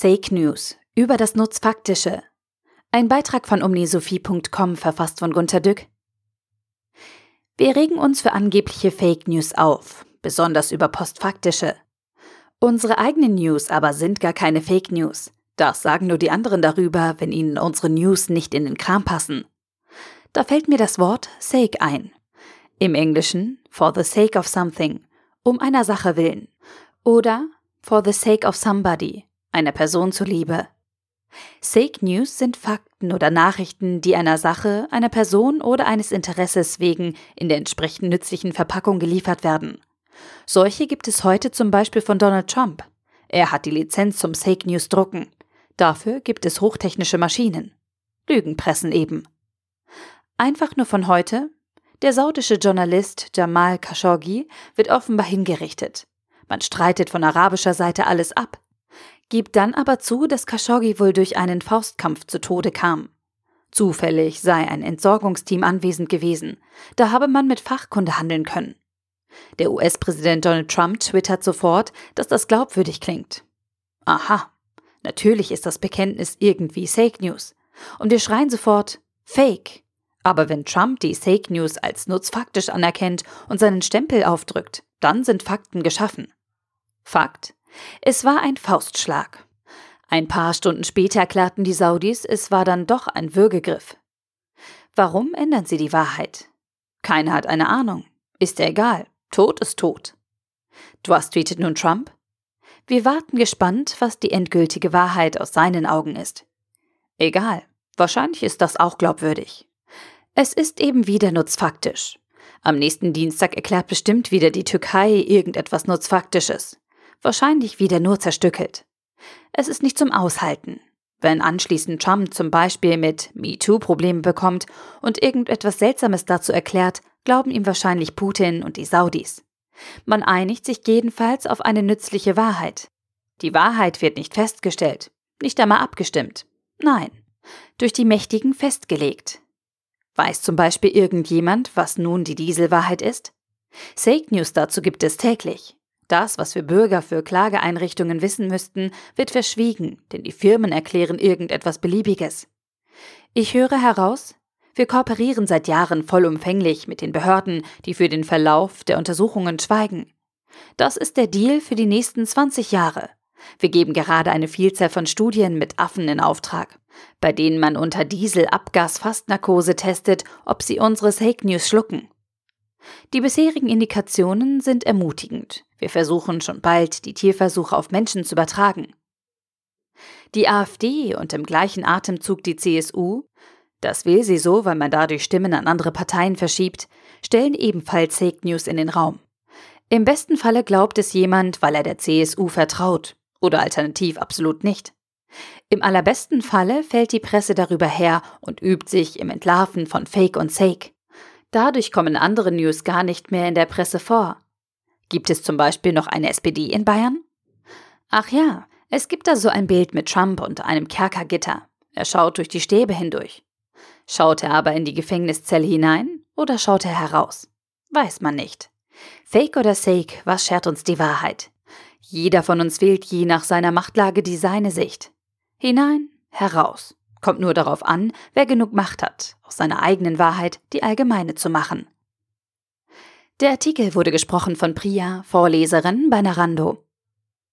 Fake News über das Nutzfaktische. Ein Beitrag von omnisophie.com verfasst von Gunter Dück. Wir regen uns für angebliche Fake News auf, besonders über postfaktische. Unsere eigenen News aber sind gar keine Fake News. Das sagen nur die anderen darüber, wenn ihnen unsere News nicht in den Kram passen. Da fällt mir das Wort sake ein. Im Englischen for the sake of something, um einer Sache willen. Oder for the sake of somebody, einer Person zuliebe. Fake News sind Fakten oder Nachrichten, die einer Sache, einer Person oder eines Interesses wegen in der entsprechend nützlichen Verpackung geliefert werden. Solche gibt es heute zum Beispiel von Donald Trump. Er hat die Lizenz zum Fake News drucken. Dafür gibt es hochtechnische Maschinen. Lügenpressen eben. Einfach nur von heute. Der saudische Journalist Jamal Khashoggi wird offenbar hingerichtet. Man streitet von arabischer Seite alles ab gibt dann aber zu, dass Khashoggi wohl durch einen Faustkampf zu Tode kam. Zufällig sei ein Entsorgungsteam anwesend gewesen, da habe man mit Fachkunde handeln können. Der US-Präsident Donald Trump twittert sofort, dass das glaubwürdig klingt. Aha, natürlich ist das Bekenntnis irgendwie Fake News. Und wir schreien sofort Fake. Aber wenn Trump die Fake News als nutzfaktisch anerkennt und seinen Stempel aufdrückt, dann sind Fakten geschaffen. Fakt, es war ein Faustschlag. Ein paar Stunden später erklärten die Saudis, es war dann doch ein Würgegriff. Warum ändern sie die Wahrheit? Keiner hat eine Ahnung. Ist ja egal. Tod ist tot. Was tweetet nun Trump? Wir warten gespannt, was die endgültige Wahrheit aus seinen Augen ist. Egal. Wahrscheinlich ist das auch glaubwürdig. Es ist eben wieder nutzfaktisch. Am nächsten Dienstag erklärt bestimmt wieder die Türkei irgendetwas Nutzfaktisches wahrscheinlich wieder nur zerstückelt. Es ist nicht zum Aushalten. Wenn anschließend Trump zum Beispiel mit MeToo Probleme bekommt und irgendetwas Seltsames dazu erklärt, glauben ihm wahrscheinlich Putin und die Saudis. Man einigt sich jedenfalls auf eine nützliche Wahrheit. Die Wahrheit wird nicht festgestellt, nicht einmal abgestimmt. Nein, durch die Mächtigen festgelegt. Weiß zum Beispiel irgendjemand, was nun die Dieselwahrheit ist? Fake News dazu gibt es täglich. Das, was wir Bürger für Klageeinrichtungen wissen müssten, wird verschwiegen, denn die Firmen erklären irgendetwas Beliebiges. Ich höre heraus, wir kooperieren seit Jahren vollumfänglich mit den Behörden, die für den Verlauf der Untersuchungen schweigen. Das ist der Deal für die nächsten 20 Jahre. Wir geben gerade eine Vielzahl von Studien mit Affen in Auftrag, bei denen man unter Dieselabgas-Fastnarkose testet, ob sie unsere Fake News schlucken. Die bisherigen Indikationen sind ermutigend. Wir versuchen schon bald, die Tierversuche auf Menschen zu übertragen. Die AfD und im gleichen Atemzug die CSU, das will sie so, weil man dadurch Stimmen an andere Parteien verschiebt, stellen ebenfalls Fake News in den Raum. Im besten Falle glaubt es jemand, weil er der CSU vertraut, oder alternativ absolut nicht. Im allerbesten Falle fällt die Presse darüber her und übt sich im Entlarven von Fake und Sake. Dadurch kommen andere News gar nicht mehr in der Presse vor. Gibt es zum Beispiel noch eine SPD in Bayern? Ach ja, es gibt da so ein Bild mit Trump und einem Kerkergitter. Er schaut durch die Stäbe hindurch. Schaut er aber in die Gefängniszelle hinein oder schaut er heraus? Weiß man nicht. Fake oder Sake, was schert uns die Wahrheit? Jeder von uns wählt je nach seiner Machtlage die seine Sicht. Hinein, heraus. Kommt nur darauf an, wer genug Macht hat, aus seiner eigenen Wahrheit die allgemeine zu machen. Der Artikel wurde gesprochen von Priya, Vorleserin bei Narando.